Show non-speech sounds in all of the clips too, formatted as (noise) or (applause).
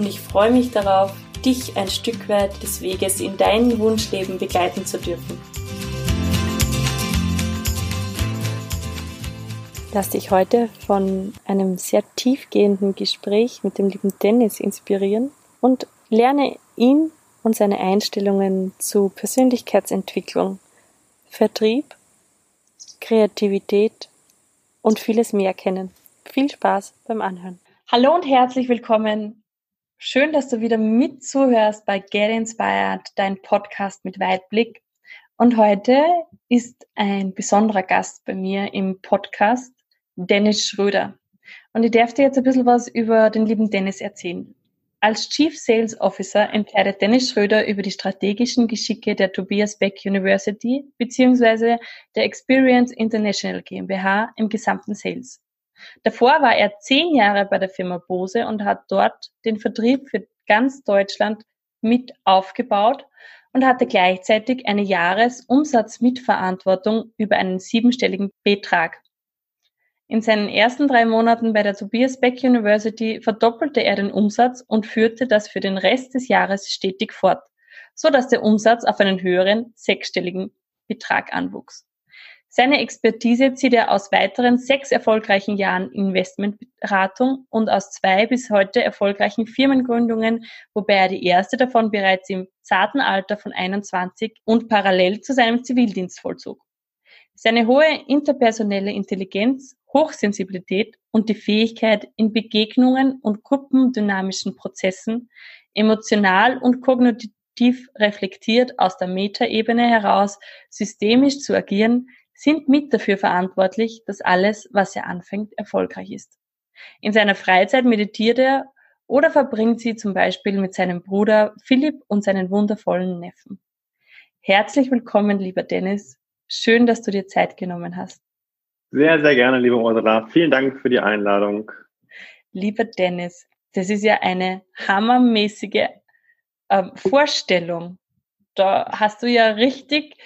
und ich freue mich darauf, dich ein Stück weit des Weges in dein Wunschleben begleiten zu dürfen. Lass dich heute von einem sehr tiefgehenden Gespräch mit dem lieben Dennis inspirieren und lerne ihn und seine Einstellungen zu Persönlichkeitsentwicklung, Vertrieb, Kreativität und vieles mehr kennen. Viel Spaß beim Anhören. Hallo und herzlich willkommen Schön, dass du wieder mit zuhörst bei Get Inspired, dein Podcast mit Weitblick. Und heute ist ein besonderer Gast bei mir im Podcast, Dennis Schröder. Und ich darf dir jetzt ein bisschen was über den lieben Dennis erzählen. Als Chief Sales Officer entscheidet Dennis Schröder über die strategischen Geschicke der Tobias Beck University bzw. der Experience International GmbH im gesamten Sales. Davor war er zehn Jahre bei der Firma Bose und hat dort den Vertrieb für ganz Deutschland mit aufgebaut und hatte gleichzeitig eine Jahresumsatzmitverantwortung über einen siebenstelligen Betrag. In seinen ersten drei Monaten bei der Tobias Beck University verdoppelte er den Umsatz und führte das für den Rest des Jahres stetig fort, so dass der Umsatz auf einen höheren sechsstelligen Betrag anwuchs. Seine Expertise zieht er aus weiteren sechs erfolgreichen Jahren Investmentberatung und aus zwei bis heute erfolgreichen Firmengründungen, wobei er die erste davon bereits im zarten Alter von 21 und parallel zu seinem Zivildienst vollzog. Seine hohe interpersonelle Intelligenz, Hochsensibilität und die Fähigkeit, in Begegnungen und gruppendynamischen Prozessen emotional und kognitiv reflektiert aus der Metaebene heraus systemisch zu agieren, sind mit dafür verantwortlich, dass alles, was er anfängt, erfolgreich ist. In seiner Freizeit meditiert er oder verbringt sie zum Beispiel mit seinem Bruder Philipp und seinen wundervollen Neffen. Herzlich willkommen, lieber Dennis. Schön, dass du dir Zeit genommen hast. Sehr, sehr gerne, liebe Ursula. Vielen Dank für die Einladung. Lieber Dennis, das ist ja eine hammermäßige äh, Vorstellung. Da hast du ja richtig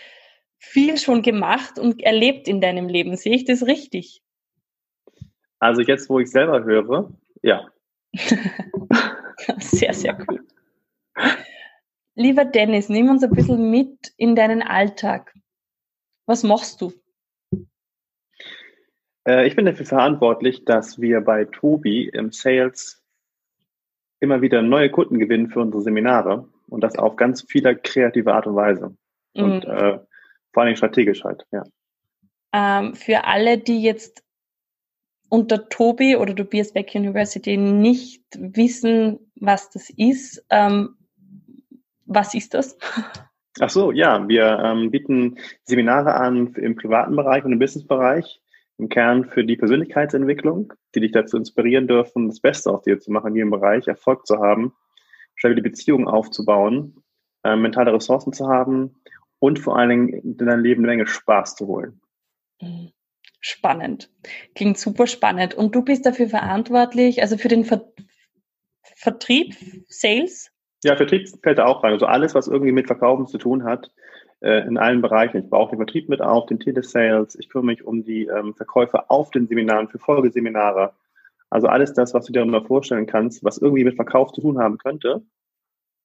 viel schon gemacht und erlebt in deinem Leben. Sehe ich das richtig? Also jetzt, wo ich selber höre, ja. (laughs) sehr, sehr cool. Lieber Dennis, nimm uns ein bisschen mit in deinen Alltag. Was machst du? Äh, ich bin dafür verantwortlich, dass wir bei Tobi im Sales immer wieder neue Kunden gewinnen für unsere Seminare und das auf ganz viele kreative Art und Weise. Mhm. Und äh, vor allem strategisch halt, ja. Ähm, für alle, die jetzt unter Tobi oder Tobias Beck University nicht wissen, was das ist, ähm, was ist das? (laughs) Ach so, ja, wir ähm, bieten Seminare an im privaten Bereich und im Businessbereich, im Kern für die Persönlichkeitsentwicklung, die dich dazu inspirieren dürfen, das Beste aus dir zu machen in jedem Bereich, Erfolg zu haben, stabile Beziehungen aufzubauen, äh, mentale Ressourcen zu haben und vor allen Dingen in deinem Leben eine Menge Spaß zu holen. Mhm. Spannend. Klingt super spannend. Und du bist dafür verantwortlich, also für den Ver Vertrieb, Sales? Ja, Vertrieb fällt da auch rein. Also alles, was irgendwie mit Verkaufen zu tun hat, äh, in allen Bereichen. Ich baue auch den Vertrieb mit auf, den Telesales. Ich kümmere mich um die ähm, Verkäufe auf den Seminaren, für Folgeseminare. Also alles das, was du dir mal vorstellen kannst, was irgendwie mit Verkauf zu tun haben könnte,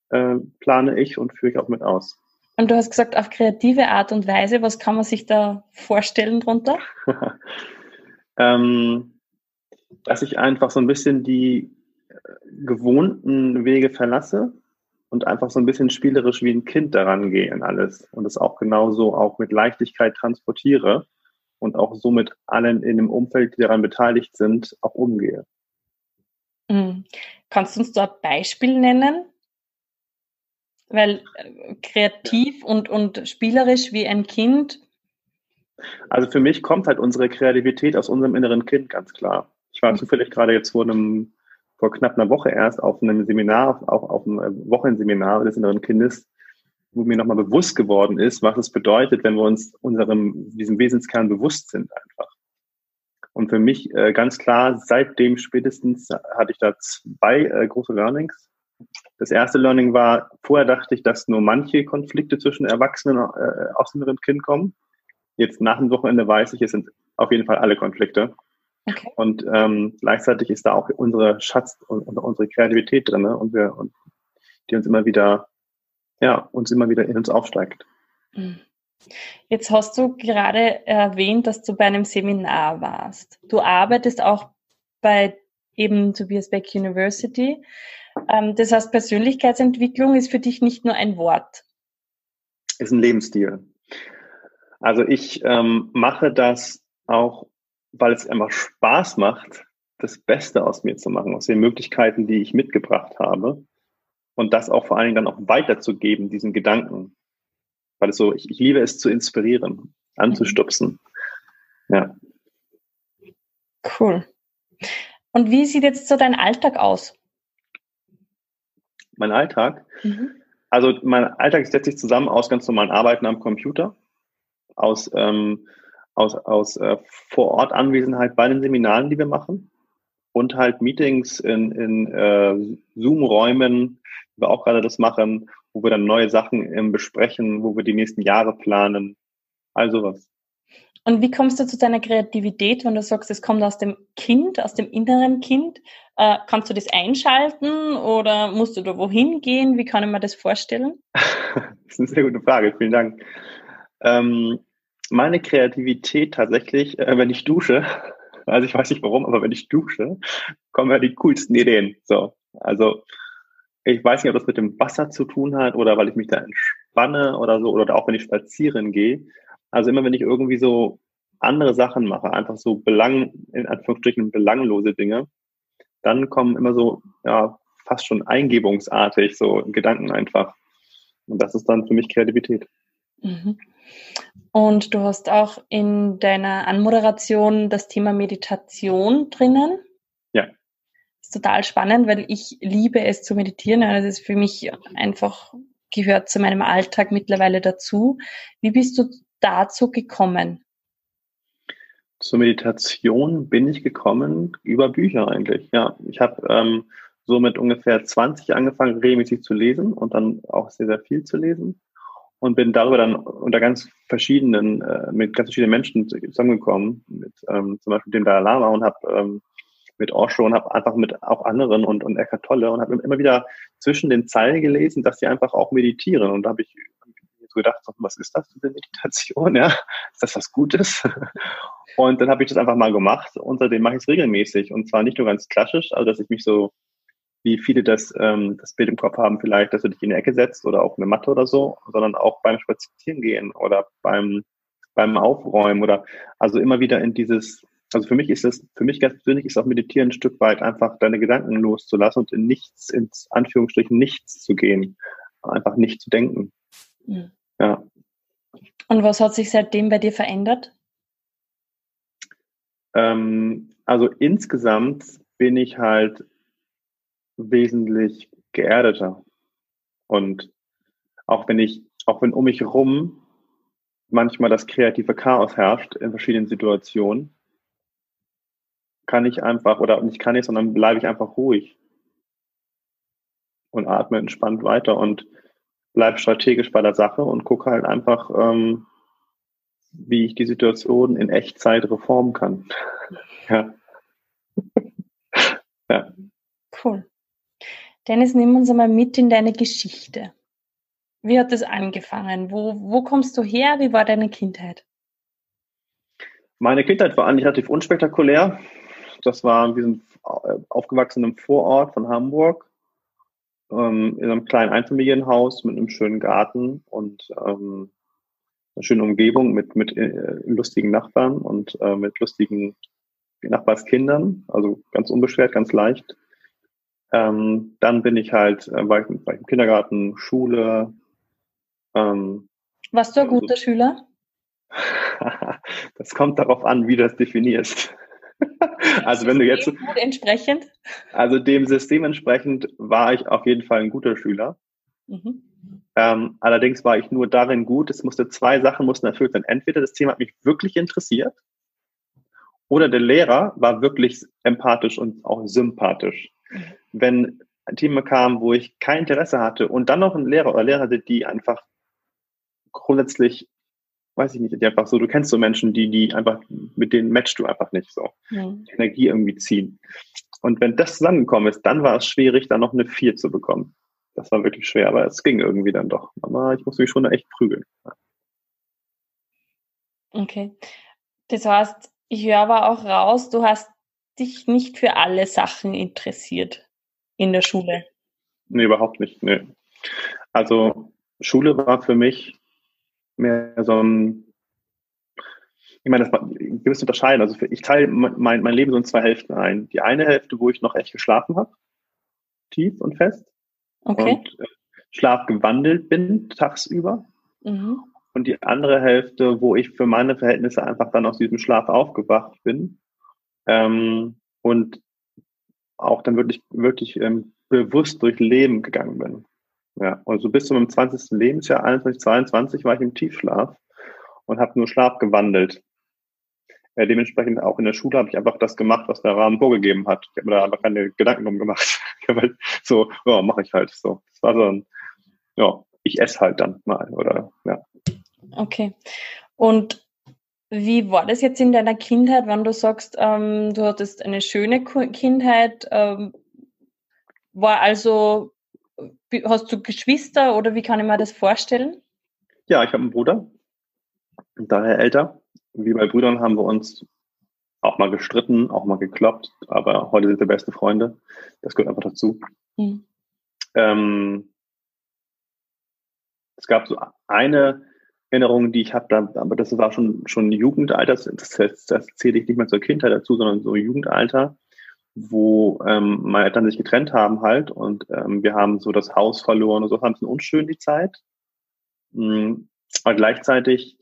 äh, plane ich und führe ich auch mit aus. Und du hast gesagt, auf kreative Art und Weise. Was kann man sich da vorstellen drunter? (laughs) ähm, dass ich einfach so ein bisschen die äh, gewohnten Wege verlasse und einfach so ein bisschen spielerisch wie ein Kind daran gehe in alles und es auch genauso auch mit Leichtigkeit transportiere und auch so mit allen in dem Umfeld, die daran beteiligt sind, auch umgehe. Mhm. Kannst du uns da ein Beispiel nennen? Weil äh, kreativ und, und spielerisch wie ein Kind. Also für mich kommt halt unsere Kreativität aus unserem inneren Kind ganz klar. Ich war mhm. zufällig gerade jetzt vor einem vor knapp einer Woche erst auf einem Seminar, auch auf einem Wochenseminar des inneren Kindes, wo mir nochmal bewusst geworden ist, was es bedeutet, wenn wir uns unserem, diesem Wesenskern bewusst sind einfach. Und für mich äh, ganz klar, seitdem spätestens hatte ich da zwei äh, große Learnings. Das erste Learning war, vorher dachte ich, dass nur manche Konflikte zwischen Erwachsenen äh, aus dem Kind kommen. Jetzt nach dem Wochenende weiß ich, es sind auf jeden Fall alle Konflikte. Okay. Und ähm, gleichzeitig ist da auch unsere Schatz und, und unsere Kreativität drin ne? und wir und die uns immer wieder, ja, uns immer wieder in uns aufsteigt. Mhm. Jetzt hast du gerade erwähnt, dass du bei einem Seminar warst. Du arbeitest auch bei eben Tobias Beck University. Ähm, das heißt, Persönlichkeitsentwicklung ist für dich nicht nur ein Wort. Ist ein Lebensstil. Also ich ähm, mache das auch, weil es einfach Spaß macht, das Beste aus mir zu machen, aus den Möglichkeiten, die ich mitgebracht habe. Und das auch vor allen Dingen dann auch weiterzugeben, diesen Gedanken. Weil es so, ich, ich liebe es zu inspirieren, anzustupsen. Ja. Cool. Und wie sieht jetzt so dein Alltag aus? Mein Alltag? Mhm. Also mein Alltag setzt sich zusammen aus ganz normalen Arbeiten am Computer, aus, ähm, aus, aus äh, Vor-Ort-Anwesenheit bei den Seminaren, die wir machen und halt Meetings in, in äh, Zoom-Räumen, wie wir auch gerade das machen, wo wir dann neue Sachen ähm, besprechen, wo wir die nächsten Jahre planen, also was. Und wie kommst du zu deiner Kreativität, wenn du sagst, es kommt aus dem Kind, aus dem inneren Kind? Äh, kannst du das einschalten oder musst du da wohin gehen? Wie kann ich mir das vorstellen? (laughs) das ist eine sehr gute Frage, vielen Dank. Ähm, meine Kreativität tatsächlich, äh, wenn ich dusche, (laughs) also ich weiß nicht warum, aber wenn ich dusche, kommen ja die coolsten Ideen. So, also ich weiß nicht, ob das mit dem Wasser zu tun hat oder weil ich mich da entspanne oder so, oder auch wenn ich spazieren gehe. Also immer wenn ich irgendwie so andere Sachen mache, einfach so belang, in Anführungsstrichen belanglose Dinge, dann kommen immer so, ja, fast schon eingebungsartig so Gedanken einfach. Und das ist dann für mich Kreativität. Mhm. Und du hast auch in deiner Anmoderation das Thema Meditation drinnen. Ja. Das ist total spannend, weil ich liebe es zu meditieren. Das ist für mich einfach gehört zu meinem Alltag mittlerweile dazu. Wie bist du dazu gekommen? Zur Meditation bin ich gekommen über Bücher eigentlich. Ja, ich habe ähm, so mit ungefähr 20 angefangen, regelmäßig zu lesen und dann auch sehr, sehr viel zu lesen und bin darüber dann unter ganz verschiedenen, äh, mit ganz verschiedenen Menschen zusammengekommen, mit ähm, zum Beispiel dem Dalai Lama und habe ähm, mit Osho und habe einfach mit auch anderen und, und Eckhart Tolle und habe immer wieder zwischen den Zeilen gelesen, dass sie einfach auch meditieren. Und da habe ich gedacht, was ist das für eine Meditation? Ja? Ist das was Gutes? Und dann habe ich das einfach mal gemacht und seitdem mache ich es regelmäßig. Und zwar nicht nur ganz klassisch, also dass ich mich so, wie viele das, ähm, das Bild im Kopf haben, vielleicht, dass du dich in eine Ecke setzt oder auf eine Matte oder so, sondern auch beim Spazierengehen oder beim, beim Aufräumen oder also immer wieder in dieses, also für mich ist das, für mich ganz persönlich ist auch Meditieren ein Stück weit einfach deine Gedanken loszulassen und in nichts, ins Anführungsstrichen nichts zu gehen. Einfach nicht zu denken. Mhm. Ja. Und was hat sich seitdem bei dir verändert? Ähm, also insgesamt bin ich halt wesentlich geerdeter. Und auch wenn ich, auch wenn um mich herum manchmal das kreative Chaos herrscht in verschiedenen Situationen, kann ich einfach, oder nicht kann ich, sondern bleibe ich einfach ruhig und atme entspannt weiter. Und bleib strategisch bei der Sache und gucke halt einfach, ähm, wie ich die Situation in Echtzeit reformen kann. (laughs) ja. ja. Cool. Dennis, nimm uns einmal mit in deine Geschichte. Wie hat das angefangen? Wo, wo kommst du her? Wie war deine Kindheit? Meine Kindheit war eigentlich relativ unspektakulär. Das war, wir sind aufgewachsen im Vorort von Hamburg ähm, in einem kleinen Einfamilienhaus mit einem schönen Garten und ähm, einer schönen Umgebung mit, mit äh, lustigen Nachbarn und äh, mit lustigen Nachbarskindern, also ganz unbeschwert, ganz leicht. Ähm, dann bin ich halt, äh, war, ich, war ich im Kindergarten, Schule. Ähm, Warst du ein guter also, Schüler? (laughs) das kommt darauf an, wie du das definierst. (laughs) also wenn du jetzt entsprechend. Also dem System entsprechend war ich auf jeden Fall ein guter Schüler. Mhm. Ähm, allerdings war ich nur darin gut, es musste zwei Sachen mussten erfüllt sein. Entweder das Thema hat mich wirklich interessiert oder der Lehrer war wirklich empathisch und auch sympathisch. Mhm. Wenn ein Thema kam, wo ich kein Interesse hatte und dann noch ein Lehrer oder Lehrer hatte, die einfach grundsätzlich, weiß ich nicht, die einfach so, du kennst so Menschen, die, die einfach, mit denen matchst du einfach nicht so. Ja. Energie irgendwie ziehen. Und wenn das zusammengekommen ist, dann war es schwierig, da noch eine vier zu bekommen. Das war wirklich schwer, aber es ging irgendwie dann doch. Aber ich musste mich schon echt prügeln. Okay. Das heißt, ich höre aber auch raus, du hast dich nicht für alle Sachen interessiert in der Schule. Nee, überhaupt nicht. Nee. Also Schule war für mich mehr so ein, ich meine, das war gewiss unterscheiden. Also ich teile mein, mein Leben so in zwei Hälften ein. Die eine Hälfte, wo ich noch echt geschlafen habe, tief und fest. Okay. Und äh, Schlaf gewandelt bin tagsüber. Mhm. Und die andere Hälfte, wo ich für meine Verhältnisse einfach dann aus diesem Schlaf aufgewacht bin. Ähm, und auch dann wirklich, wirklich ähm, bewusst durch Leben gegangen bin. Ja, und so bis zu meinem 20. Lebensjahr, 21, 22, war ich im Tiefschlaf und habe nur Schlaf gewandelt. Äh, dementsprechend auch in der Schule habe ich einfach das gemacht, was der Rahmen vorgegeben hat. Ich habe mir da aber keine Gedanken drum gemacht. (laughs) halt so, ja, mache ich halt so. Das war so ein, ja, ich esse halt dann mal, oder ja. Okay. Und wie war das jetzt in deiner Kindheit, wenn du sagst, ähm, du hattest eine schöne Kindheit? Ähm, war also, hast du Geschwister oder wie kann ich mir das vorstellen? Ja, ich habe einen Bruder, daher älter. Wie bei Brüdern haben wir uns auch mal gestritten, auch mal gekloppt, aber heute sind wir beste Freunde. Das gehört einfach dazu. Mhm. Ähm, es gab so eine Erinnerung, die ich habe, aber das war schon schon Jugendalter, das, das, das zähle ich nicht mehr zur Kindheit dazu, sondern so Jugendalter, wo ähm, meine Eltern sich getrennt haben halt und ähm, wir haben so das Haus verloren und so, haben es unschön die Zeit. Mhm. Aber gleichzeitig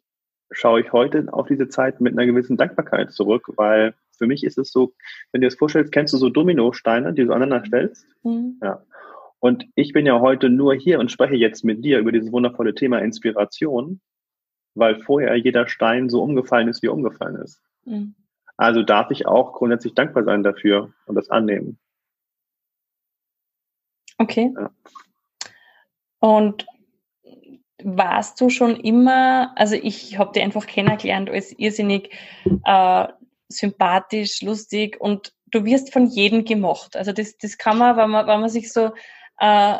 schaue ich heute auf diese Zeit mit einer gewissen Dankbarkeit zurück, weil für mich ist es so, wenn du dir das vorstellst, kennst du so Dominosteine, die du aneinander stellst? Mhm. Ja. Und ich bin ja heute nur hier und spreche jetzt mit dir über dieses wundervolle Thema Inspiration, weil vorher jeder Stein so umgefallen ist, wie er umgefallen ist. Mhm. Also darf ich auch grundsätzlich dankbar sein dafür und das annehmen. Okay. Ja. Und warst du schon immer, also ich habe dich einfach kennengelernt als irrsinnig äh, sympathisch, lustig und du wirst von jedem gemocht. Also das, das kann man, wenn man, wenn man sich so äh,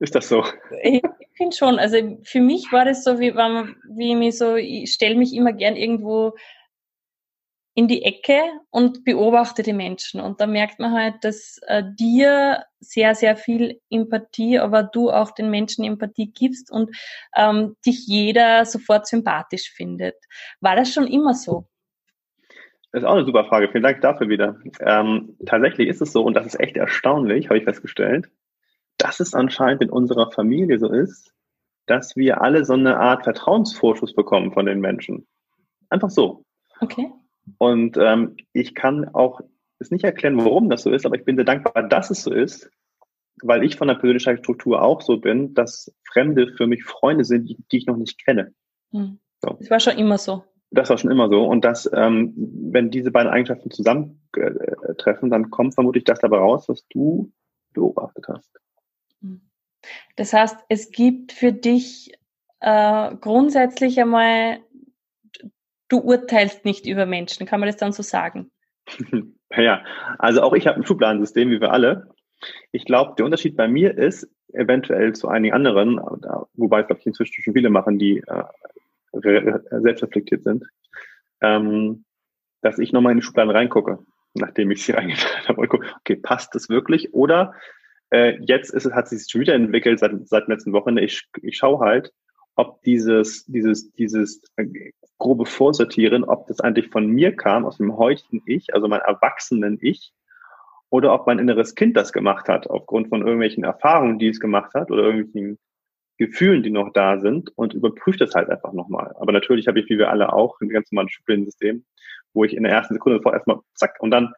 ist das so? Ich, ich finde schon. Also für mich war das so, wie, wenn man, wie ich mich so, ich stelle mich immer gern irgendwo in die Ecke und beobachte die Menschen. Und da merkt man halt, dass äh, dir sehr, sehr viel Empathie, aber du auch den Menschen Empathie gibst und ähm, dich jeder sofort sympathisch findet. War das schon immer so? Das ist auch eine super Frage. Vielen Dank dafür wieder. Ähm, tatsächlich ist es so, und das ist echt erstaunlich, habe ich festgestellt, dass es anscheinend in unserer Familie so ist, dass wir alle so eine Art Vertrauensvorschuss bekommen von den Menschen. Einfach so. Okay. Und ähm, ich kann auch es nicht erklären, warum das so ist, aber ich bin sehr dankbar, dass es so ist, weil ich von der Persönlichkeitsstruktur auch so bin, dass Fremde für mich Freunde sind, die, die ich noch nicht kenne. Hm. So. Das war schon immer so. Das war schon immer so. Und dass, ähm, wenn diese beiden Eigenschaften zusammentreffen, dann kommt vermutlich das dabei raus, was du beobachtet hast. Hm. Das heißt, es gibt für dich äh, grundsätzlich einmal du urteilst nicht über Menschen. Kann man das dann so sagen? (laughs) ja, also auch ich habe ein Schubladensystem, wie wir alle. Ich glaube, der Unterschied bei mir ist eventuell zu einigen anderen, wobei es, glaube ich, inzwischen schon viele machen, die äh, selbstreflektiert sind, ähm, dass ich nochmal in die Schubladen reingucke, nachdem ich sie (laughs) reingetan habe und gucke, okay, passt das wirklich? Oder äh, jetzt ist es, hat sich schon wieder entwickelt seit, seit letzten Wochen. Ich, ich schaue halt, ob dieses, dieses, dieses grobe Vorsortieren, ob das eigentlich von mir kam, aus dem heutigen Ich, also mein erwachsenen Ich, oder ob mein inneres Kind das gemacht hat, aufgrund von irgendwelchen Erfahrungen, die es gemacht hat, oder irgendwelchen Gefühlen, die noch da sind, und überprüft das halt einfach nochmal. Aber natürlich habe ich, wie wir alle auch, ein ganz normales Schubladensystem, wo ich in der ersten Sekunde sofort erstmal zack und dann,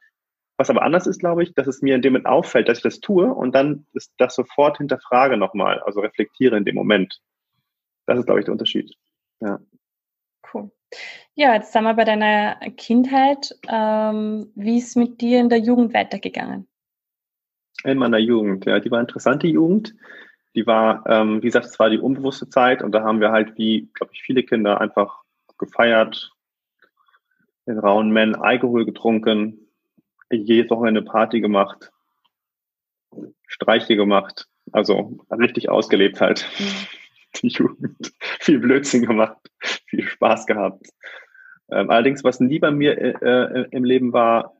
was aber anders ist, glaube ich, dass es mir in dem Moment auffällt, dass ich das tue und dann ist das sofort hinterfrage nochmal, also reflektiere in dem Moment. Das ist, glaube ich, der Unterschied. Ja. Ja, jetzt sind wir bei deiner Kindheit. Ähm, wie ist mit dir in der Jugend weitergegangen? In meiner Jugend, ja, die war interessante Jugend. Die war, ähm, wie gesagt, es war die unbewusste Zeit und da haben wir halt, wie, glaube ich, viele Kinder einfach gefeiert, in rauen Men Alkohol getrunken, jedes Wochenende Party gemacht, Streiche gemacht, also richtig ausgelebt halt. Mhm. Die Jugend. (laughs) Viel Blödsinn gemacht, viel Spaß gehabt. Ähm, allerdings, was nie bei mir äh, äh im Leben war,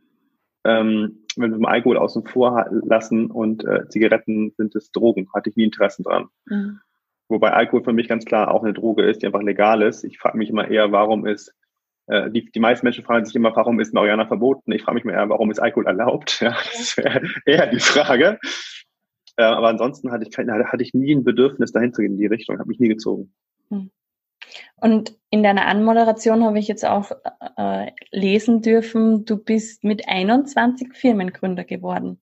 ähm, wenn wir mal Alkohol außen vor lassen und äh, Zigaretten sind es Drogen, hatte ich nie Interessen dran. Mhm. Wobei Alkohol für mich ganz klar auch eine Droge ist, die einfach legal ist. Ich frage mich immer eher, warum ist, äh, die, die meisten Menschen fragen sich immer, warum ist Mariana verboten? Ich frage mich immer eher, warum ist Alkohol erlaubt? (laughs) Ja, das wäre eher die Frage. Äh, aber ansonsten hatte ich, kein, hatte ich nie ein Bedürfnis, dahin zu gehen in die Richtung, habe mich nie gezogen. Mhm. Und in deiner Anmoderation habe ich jetzt auch äh, lesen dürfen, du bist mit 21 Firmengründer geworden.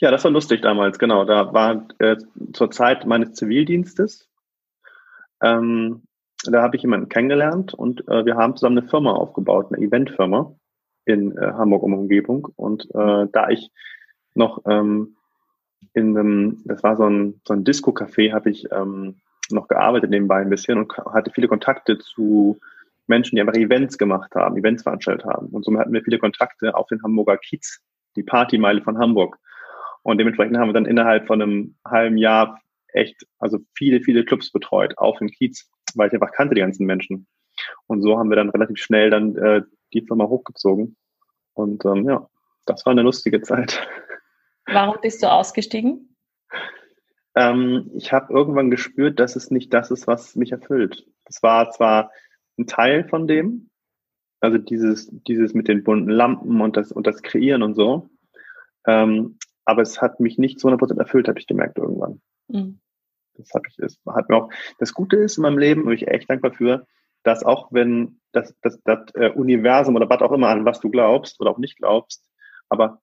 Ja, das war lustig damals, genau. Da war äh, zur Zeit meines Zivildienstes, ähm, da habe ich jemanden kennengelernt und äh, wir haben zusammen eine Firma aufgebaut, eine Eventfirma in äh, Hamburg um Umgebung. Und äh, da ich noch ähm, in einem, das war so ein, so ein Disco-Café, habe ich ähm, noch gearbeitet nebenbei ein bisschen und hatte viele Kontakte zu Menschen, die einfach Events gemacht haben, Events veranstaltet haben. Und somit hatten wir viele Kontakte auf den Hamburger Kiez, die Partymeile von Hamburg. Und dementsprechend haben wir dann innerhalb von einem halben Jahr echt, also viele, viele Clubs betreut auf dem Kiez, weil ich einfach kannte die ganzen Menschen. Und so haben wir dann relativ schnell dann äh, die Firma hochgezogen. Und ähm, ja, das war eine lustige Zeit. (laughs) Warum bist du ausgestiegen? Ähm, ich habe irgendwann gespürt, dass es nicht das ist, was mich erfüllt. Es war zwar ein Teil von dem, also dieses, dieses mit den bunten Lampen und das, und das Kreieren und so, ähm, aber es hat mich nicht zu 100% erfüllt, habe ich gemerkt irgendwann. Mhm. Das habe ich, das hat mir auch, das Gute ist in meinem Leben, und ich echt dankbar für, dass auch wenn das, das, das äh, Universum oder was auch immer an was du glaubst oder auch nicht glaubst, aber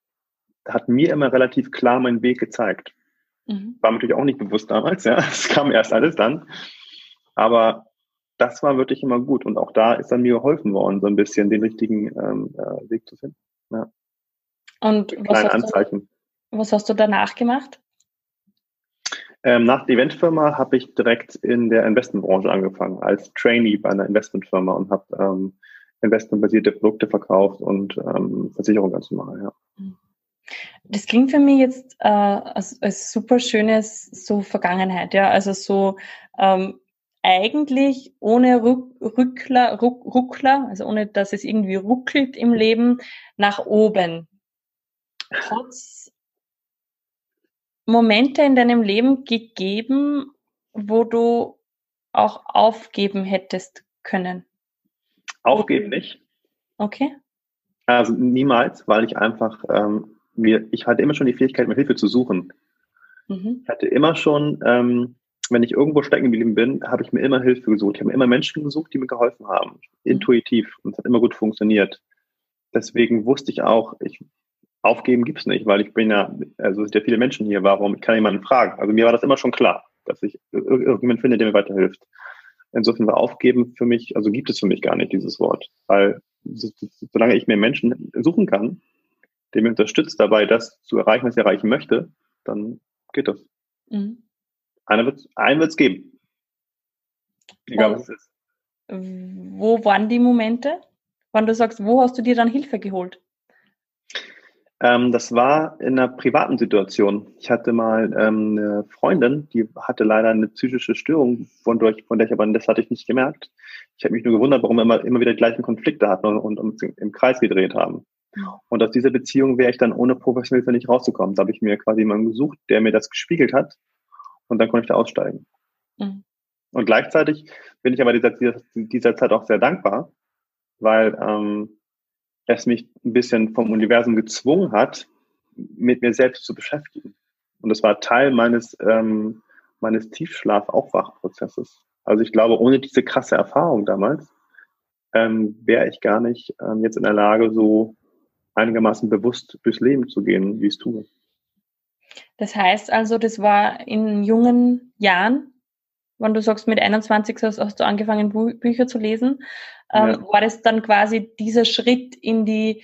hat mir immer relativ klar meinen Weg gezeigt. Mhm. War natürlich auch nicht bewusst damals, ja. (laughs) Es kam erst alles dann. Aber das war wirklich immer gut. Und auch da ist dann mir geholfen worden, so ein bisschen den richtigen ähm, äh, Weg zu finden. Ja. Und was hast, Anzeichen. Du, was hast du danach gemacht? Ähm, nach der Eventfirma habe ich direkt in der Investmentbranche angefangen, als Trainee bei einer Investmentfirma und habe ähm, investmentbasierte Produkte verkauft und ähm, Versicherung ganz normal, ja. Mhm. Das klingt für mich jetzt äh, als, als super schönes so Vergangenheit, ja. Also so ähm, eigentlich ohne Ruck, Rückler, Ruck, Ruckler, also ohne dass es irgendwie ruckelt im Leben, nach oben. Hat Momente in deinem Leben gegeben, wo du auch aufgeben hättest können? Aufgeben nicht. Okay. Also niemals, weil ich einfach ähm, mir, ich hatte immer schon die Fähigkeit, mir Hilfe zu suchen. Mhm. Ich hatte immer schon, ähm, wenn ich irgendwo stecken geblieben bin, habe ich mir immer Hilfe gesucht. Ich habe immer Menschen gesucht, die mir geholfen haben. Intuitiv. Und es hat immer gut funktioniert. Deswegen wusste ich auch, ich, aufgeben gibt's nicht, weil ich bin ja, also es sind ja viele Menschen hier, warum, ich kann jemanden fragen. Also mir war das immer schon klar, dass ich irgendjemand finde, der mir weiterhilft. Insofern war aufgeben für mich, also gibt es für mich gar nicht dieses Wort, weil solange ich mir Menschen suchen kann, der mich unterstützt dabei, das zu erreichen, was ich erreichen möchte, dann geht das. Mhm. Einer wird's, einen wird es geben. Egal, was es ist. Wo waren die Momente, wann du sagst, wo hast du dir dann Hilfe geholt? Ähm, das war in einer privaten Situation. Ich hatte mal ähm, eine Freundin, die hatte leider eine psychische Störung, von, durch, von der ich aber, das hatte ich nicht gemerkt. Ich habe mich nur gewundert, warum wir immer, immer wieder die gleichen Konflikte hatten und, und uns im Kreis gedreht haben. Und aus dieser Beziehung wäre ich dann ohne professionelle Hilfe nicht rausgekommen. Da habe ich mir quasi jemanden gesucht, der mir das gespiegelt hat und dann konnte ich da aussteigen. Mhm. Und gleichzeitig bin ich aber dieser, dieser, dieser Zeit auch sehr dankbar, weil ähm, es mich ein bisschen vom Universum gezwungen hat, mit mir selbst zu beschäftigen. Und das war Teil meines, ähm, meines Tiefschlaf-Aufwachprozesses. Also ich glaube, ohne diese krasse Erfahrung damals ähm, wäre ich gar nicht ähm, jetzt in der Lage, so einigermaßen bewusst durchs Leben zu gehen, wie ich es tue. Das heißt also, das war in jungen Jahren, wenn du sagst, mit 21 hast, hast du angefangen, Bü Bücher zu lesen. Ähm, ja. War das dann quasi dieser Schritt in die,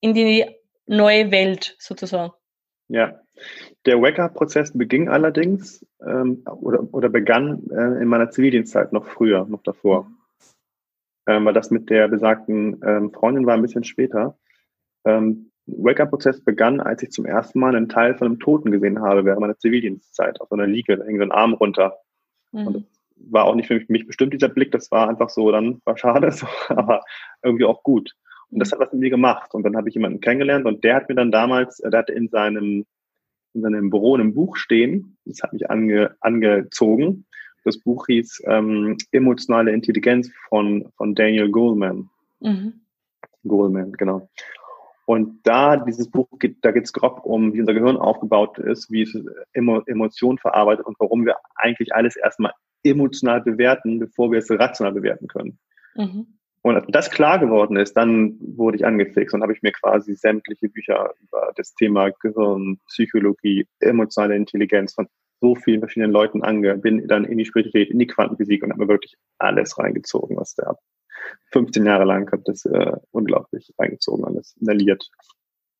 in die neue Welt sozusagen? Ja, der Wake-up-Prozess beging allerdings ähm, oder, oder begann äh, in meiner Zivildienstzeit noch früher, noch davor. Mhm. Ähm, weil das mit der besagten ähm, Freundin war ein bisschen später. Ähm, Wake-up-Prozess begann, als ich zum ersten Mal einen Teil von einem Toten gesehen habe während meiner Zivildienstzeit auf so einer Liege, da hing so ein Arm runter. Mhm. Und das war auch nicht für mich bestimmt dieser Blick, das war einfach so, dann war schade, (laughs) so, aber irgendwie auch gut. Und das hat was mit mir gemacht. Und dann habe ich jemanden kennengelernt und der hat mir dann damals, äh, der hatte in seinem, in seinem Büro ein Buch stehen. Das hat mich ange, angezogen. Das Buch hieß ähm, Emotionale Intelligenz von, von Daniel Goleman. Mhm. Goleman, genau. Und da, dieses Buch geht, da geht es grob um, wie unser Gehirn aufgebaut ist, wie es Emo, Emotionen verarbeitet und warum wir eigentlich alles erstmal emotional bewerten, bevor wir es rational bewerten können. Mhm. Und als das klar geworden ist, dann wurde ich angefixt und habe ich mir quasi sämtliche Bücher über das Thema Gehirn, Psychologie, emotionale Intelligenz von so vielen verschiedenen Leuten ange, bin dann in die Spiritualität, in die Quantenphysik und habe mir wirklich alles reingezogen, was der 15 Jahre lang hat das äh, unglaublich reingezogen, alles inhaliert.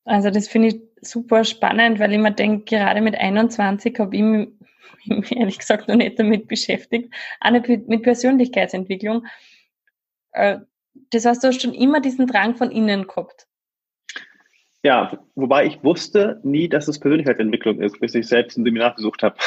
Also das finde ich super spannend, weil ich mir denke, gerade mit 21 habe ich (laughs) mich ehrlich gesagt noch nicht damit beschäftigt, auch nicht mit Persönlichkeitsentwicklung. Äh, das heißt, du hast schon immer diesen Drang von innen gehabt. Ja, wobei ich wusste nie, dass es Persönlichkeitsentwicklung ist, bis ich selbst ein Seminar besucht habe. (laughs)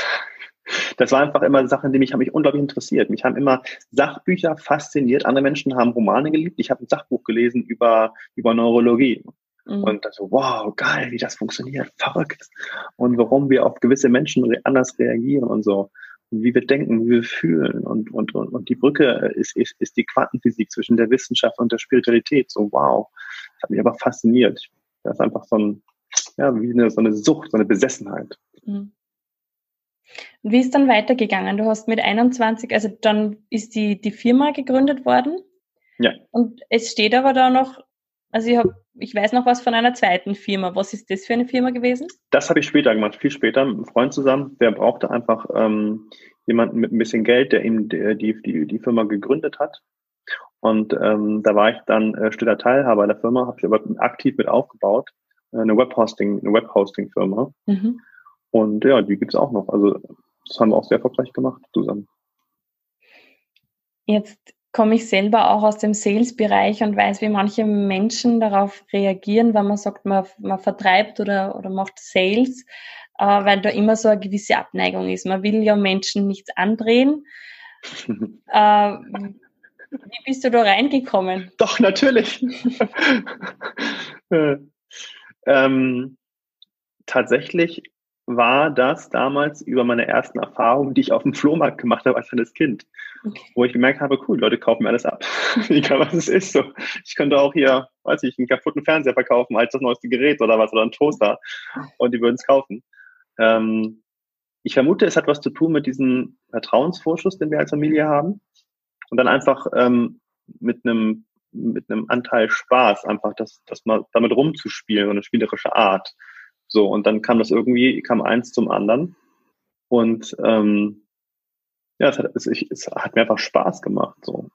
Das war einfach immer Sachen, die mich, haben mich unglaublich interessiert. Mich haben immer Sachbücher fasziniert. Andere Menschen haben Romane geliebt. Ich habe ein Sachbuch gelesen über, über Neurologie. Mhm. Und so, wow, geil, wie das funktioniert, verrückt. Und warum wir auf gewisse Menschen anders reagieren und so wie wir denken, wie wir fühlen. Und, und, und, und die Brücke ist, ist, ist die Quantenphysik zwischen der Wissenschaft und der Spiritualität. So, wow. Das hat mich aber fasziniert. Das ist einfach so ein, ja, wie eine, so eine Sucht, so eine Besessenheit. Mhm. Wie ist dann weitergegangen? Du hast mit 21, also dann ist die, die Firma gegründet worden. Ja. Und es steht aber da noch, also ich habe ich weiß noch was von einer zweiten Firma. Was ist das für eine Firma gewesen? Das habe ich später gemacht, viel später, mit einem Freund zusammen. Der brauchte einfach ähm, jemanden mit ein bisschen Geld, der ihm die, die, die Firma gegründet hat. Und ähm, da war ich dann äh, stiller Teilhaber der Firma, habe ich aber aktiv mit aufgebaut. Äh, eine Webhosting, eine Webhosting-Firma. Mhm. Und ja, die gibt's auch noch. Also das haben wir auch sehr erfolgreich gemacht zusammen. Jetzt komme ich selber auch aus dem Sales-Bereich und weiß, wie manche Menschen darauf reagieren, wenn man sagt, man, man vertreibt oder, oder macht Sales, äh, weil da immer so eine gewisse Abneigung ist. Man will ja Menschen nichts andrehen. (laughs) äh, wie bist du da reingekommen? Doch, natürlich. (laughs) ähm, tatsächlich war das damals über meine ersten Erfahrungen, die ich auf dem Flohmarkt gemacht habe als kleines Kind. Okay. Wo ich gemerkt habe, cool, Leute kaufen mir alles ab. (laughs) Egal was es ist. So. Ich könnte auch hier, weiß ich, einen kaputten Fernseher verkaufen als das neueste Gerät oder was oder ein Toaster. Und die würden es kaufen. Ähm, ich vermute, es hat was zu tun mit diesem Vertrauensvorschuss, den wir als Familie haben. Und dann einfach ähm, mit einem mit einem Anteil Spaß, einfach das, das mal damit rumzuspielen, so eine spielerische Art. So, und dann kam das irgendwie, kam eins zum anderen. Und ähm, ja, es hat, es, ich, es hat mir einfach Spaß gemacht. So.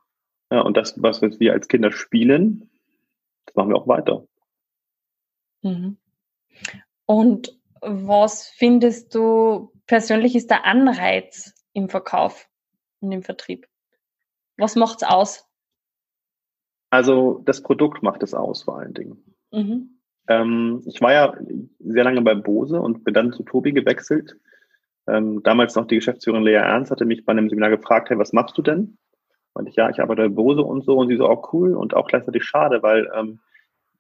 Ja, und das, was wir als Kinder spielen, das machen wir auch weiter. Mhm. Und was findest du persönlich ist der Anreiz im Verkauf und im Vertrieb? Was macht's aus? Also das Produkt macht es aus vor allen Dingen. Mhm. Ähm, ich war ja sehr lange bei Bose und bin dann zu Tobi gewechselt. Ähm, damals noch die Geschäftsführerin Lea Ernst hatte mich bei einem Seminar gefragt, hey, was machst du denn? Und ich, ja, ich arbeite bei Bose und so. Und sie so, auch oh, cool und auch gleichzeitig schade, weil ähm,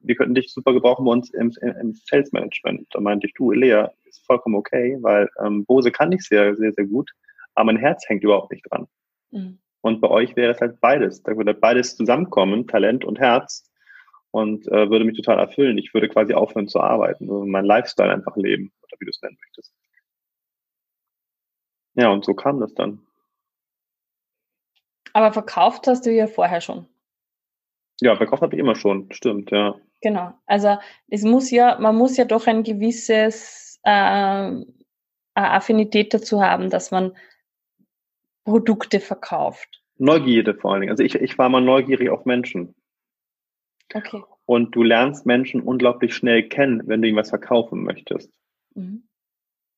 wir könnten dich super gebrauchen bei uns im, im Sales Management. Da meinte ich, du, Lea, ist vollkommen okay, weil ähm, Bose kann ich sehr, sehr, sehr gut, aber mein Herz hängt überhaupt nicht dran. Mhm. Und bei euch wäre es halt beides. Da würde beides zusammenkommen, Talent und Herz und äh, würde mich total erfüllen. Ich würde quasi aufhören zu arbeiten mein Lifestyle einfach leben, oder wie du es nennen möchtest. Ja, und so kam das dann. Aber verkauft hast du ja vorher schon. Ja, verkauft habe ich immer schon, stimmt, ja. Genau. Also es muss ja, man muss ja doch ein gewisses äh, Affinität dazu haben, dass man Produkte verkauft. Neugierde vor allen Dingen. Also ich, ich war mal neugierig auf Menschen. Okay. Und du lernst Menschen unglaublich schnell kennen, wenn du ihnen was verkaufen möchtest. Mhm.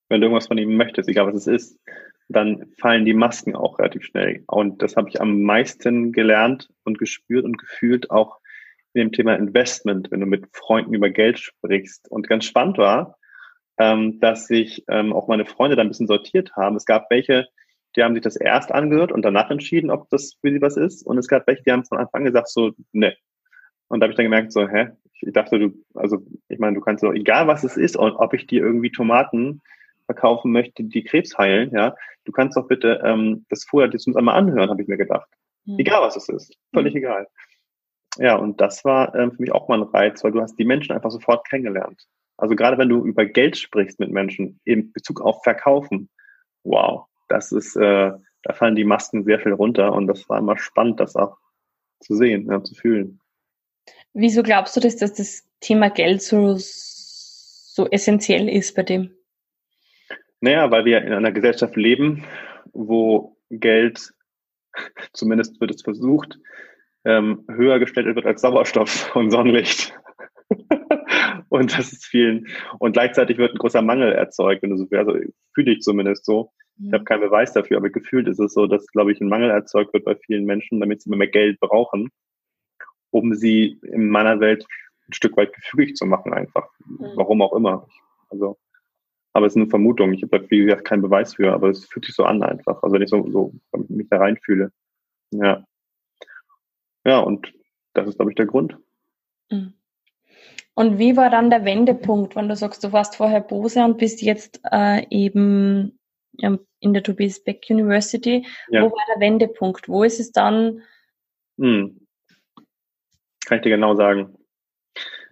Wenn du irgendwas von ihm möchtest, egal was es ist, dann fallen die Masken auch relativ schnell. Und das habe ich am meisten gelernt und gespürt und gefühlt auch in dem Thema Investment, wenn du mit Freunden über Geld sprichst. Und ganz spannend war, ähm, dass sich ähm, auch meine Freunde da ein bisschen sortiert haben. Es gab welche, die haben sich das erst angehört und danach entschieden, ob das für sie was ist. Und es gab welche, die haben von Anfang an gesagt, so, ne. Und da habe ich dann gemerkt, so, hä? Ich dachte, du, also ich meine, du kannst so, egal was es ist, und ob ich dir irgendwie Tomaten verkaufen möchte, die Krebs heilen, ja, du kannst doch bitte ähm, das vorher das uns einmal anhören, habe ich mir gedacht. Mhm. Egal was es ist, völlig mhm. egal. Ja, und das war ähm, für mich auch mal ein Reiz, weil du hast die Menschen einfach sofort kennengelernt. Also gerade wenn du über Geld sprichst mit Menschen in Bezug auf Verkaufen, wow, das ist, äh, da fallen die Masken sehr viel runter und das war immer spannend, das auch zu sehen, ja, zu fühlen. Wieso glaubst du, dass, dass das Thema Geld so, so essentiell ist bei dem? Naja, weil wir in einer Gesellschaft leben, wo Geld, (laughs) zumindest wird es versucht, ähm, höher gestellt wird als Sauerstoff (laughs) und Sonnenlicht. (laughs) und das ist vielen. Und gleichzeitig wird ein großer Mangel erzeugt, wenn du so, also fühle ich zumindest so. Ich habe keinen Beweis dafür, aber gefühlt ist es so, dass, glaube ich, ein Mangel erzeugt wird bei vielen Menschen, damit sie immer mehr Geld brauchen, um sie in meiner Welt ein Stück weit gefügig zu machen, einfach. Mhm. Warum auch immer. Also, aber es ist eine Vermutung. Ich habe, wie gesagt, keinen Beweis für, aber es fühlt sich so an einfach. Also wenn ich so, so mich da reinfühle. Ja. Ja, und das ist, glaube ich, der Grund. Mhm. Und wie war dann der Wendepunkt, wenn du sagst, du warst vorher Bose und bist jetzt äh, eben in der Tobias Beck University? Ja. Wo war der Wendepunkt? Wo ist es dann? Hm. Kann ich dir genau sagen.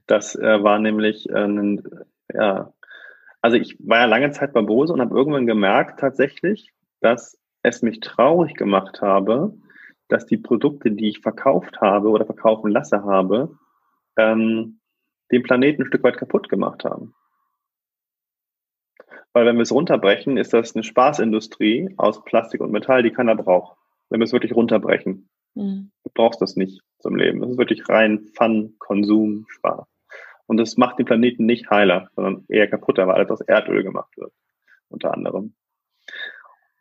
Das äh, war nämlich äh, ein, ja, also ich war ja lange Zeit bei Bose und habe irgendwann gemerkt tatsächlich, dass es mich traurig gemacht habe, dass die Produkte, die ich verkauft habe oder verkaufen lasse habe, ähm, den Planeten ein Stück weit kaputt gemacht haben. Weil wenn wir es runterbrechen, ist das eine Spaßindustrie aus Plastik und Metall, die keiner braucht. Wenn wir es wirklich runterbrechen. Mhm. Du brauchst das nicht zum Leben. Das ist wirklich rein Fun, Konsum, Spaß. Und das macht den Planeten nicht heiler, sondern eher kaputter, weil alles aus Erdöl gemacht wird. Unter anderem.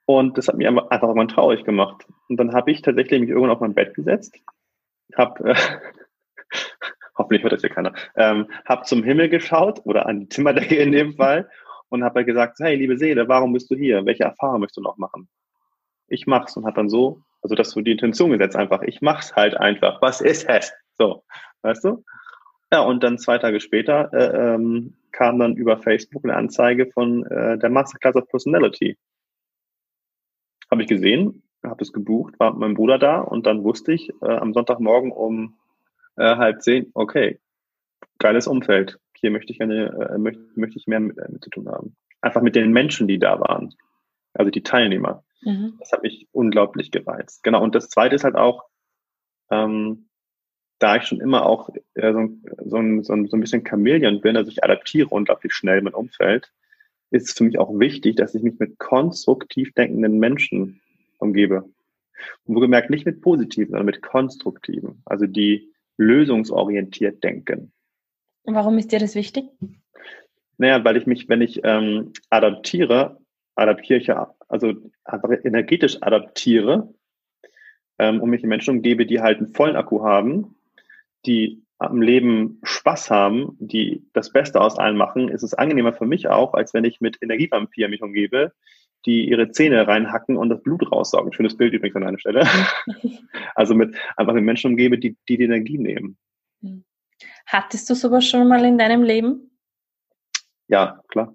Und das hat mich einfach irgendwann traurig gemacht. Und dann habe ich tatsächlich mich irgendwann auf mein Bett gesetzt, habe, äh, (laughs) hoffentlich hört das hier keiner, ähm, habe zum Himmel geschaut oder an die Zimmerdecke in dem Fall und habe halt gesagt, hey, liebe Seele, warum bist du hier? Welche Erfahrung möchtest du noch machen? Ich mach's und hat dann so, also das so die Intention gesetzt einfach. Ich mach's halt einfach. Was ist es? So, weißt du? Ja, und dann zwei Tage später äh, ähm, kam dann über Facebook eine Anzeige von äh, der Masterclass of Personality. Habe ich gesehen, habe es gebucht, war mit meinem Bruder da und dann wusste ich äh, am Sonntagmorgen um äh, halb zehn, okay, geiles Umfeld. Hier möchte ich gerne, äh, möchte, möchte ich mehr mit, äh, mit zu tun haben. Einfach mit den Menschen, die da waren. Also die Teilnehmer. Mhm. Das hat mich unglaublich gereizt. Genau. Und das zweite ist halt auch, ähm, da ich schon immer auch äh, so, so, ein, so, so ein bisschen Chameleon bin, also ich adaptiere unglaublich schnell mein Umfeld, ist es für mich auch wichtig, dass ich mich mit konstruktiv denkenden Menschen umgebe. Und wohlgemerkt nicht mit positiven, sondern mit konstruktiven, also die lösungsorientiert denken. Warum ist dir das wichtig? Naja, weil ich mich, wenn ich ähm, adaptiere, adaptiere ich ja, also einfach energetisch adaptiere ähm, und mich in Menschen umgebe, die halt einen vollen Akku haben, die am Leben Spaß haben, die das Beste aus allen machen, ist es angenehmer für mich auch, als wenn ich mit Energievampiren mich umgebe, die ihre Zähne reinhacken und das Blut raussaugen. Schönes Bild übrigens an einer Stelle. (laughs) also mit einfach mit Menschen umgebe, die, die die Energie nehmen. Hattest du sowas schon mal in deinem Leben? Ja, klar.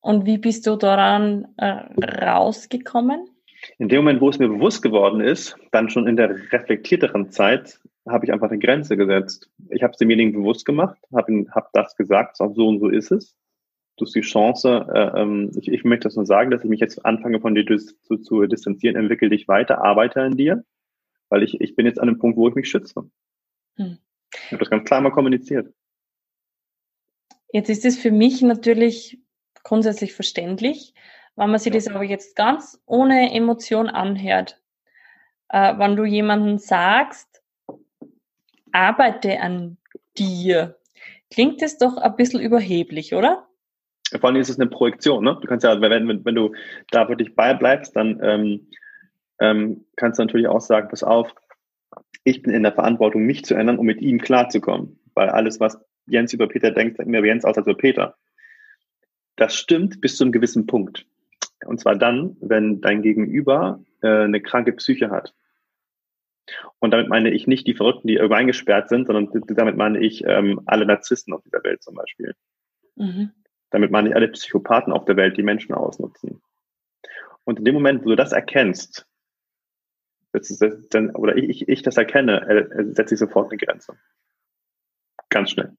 Und wie bist du daran äh, rausgekommen? In dem Moment, wo es mir bewusst geworden ist, dann schon in der reflektierteren Zeit, habe ich einfach eine Grenze gesetzt. Ich habe es demjenigen bewusst gemacht, habe hab das gesagt, so und so ist es. du hast die Chance, äh, ähm, ich, ich möchte das nur sagen, dass ich mich jetzt anfange von dir zu, zu distanzieren, entwickle dich weiter, arbeite an dir, weil ich, ich bin jetzt an einem Punkt, wo ich mich schütze. Hm. Ich habe das ganz klar mal kommuniziert. Jetzt ist es für mich natürlich grundsätzlich verständlich, wenn man sich das aber jetzt ganz ohne Emotion anhört. Äh, wenn du jemanden sagst, arbeite an dir, klingt das doch ein bisschen überheblich, oder? Vor allem ist es eine Projektion, ne? Du kannst ja, wenn, wenn, wenn du da wirklich beibleibst, dann ähm, ähm, kannst du natürlich auch sagen, pass auf, ich bin in der Verantwortung, mich zu ändern, um mit ihm klarzukommen. Weil alles, was Jens über Peter denkt, denkt mir Jens aus als über Peter. Das stimmt bis zu einem gewissen Punkt. Und zwar dann, wenn dein Gegenüber äh, eine kranke Psyche hat. Und damit meine ich nicht die Verrückten, die irgendwo eingesperrt sind, sondern damit meine ich ähm, alle Narzissten auf dieser Welt zum Beispiel. Mhm. Damit meine ich alle Psychopathen auf der Welt, die Menschen ausnutzen. Und in dem Moment, wo du das erkennst, dann, oder ich, ich, ich das erkenne, setze ich sofort eine Grenze. Ganz schnell.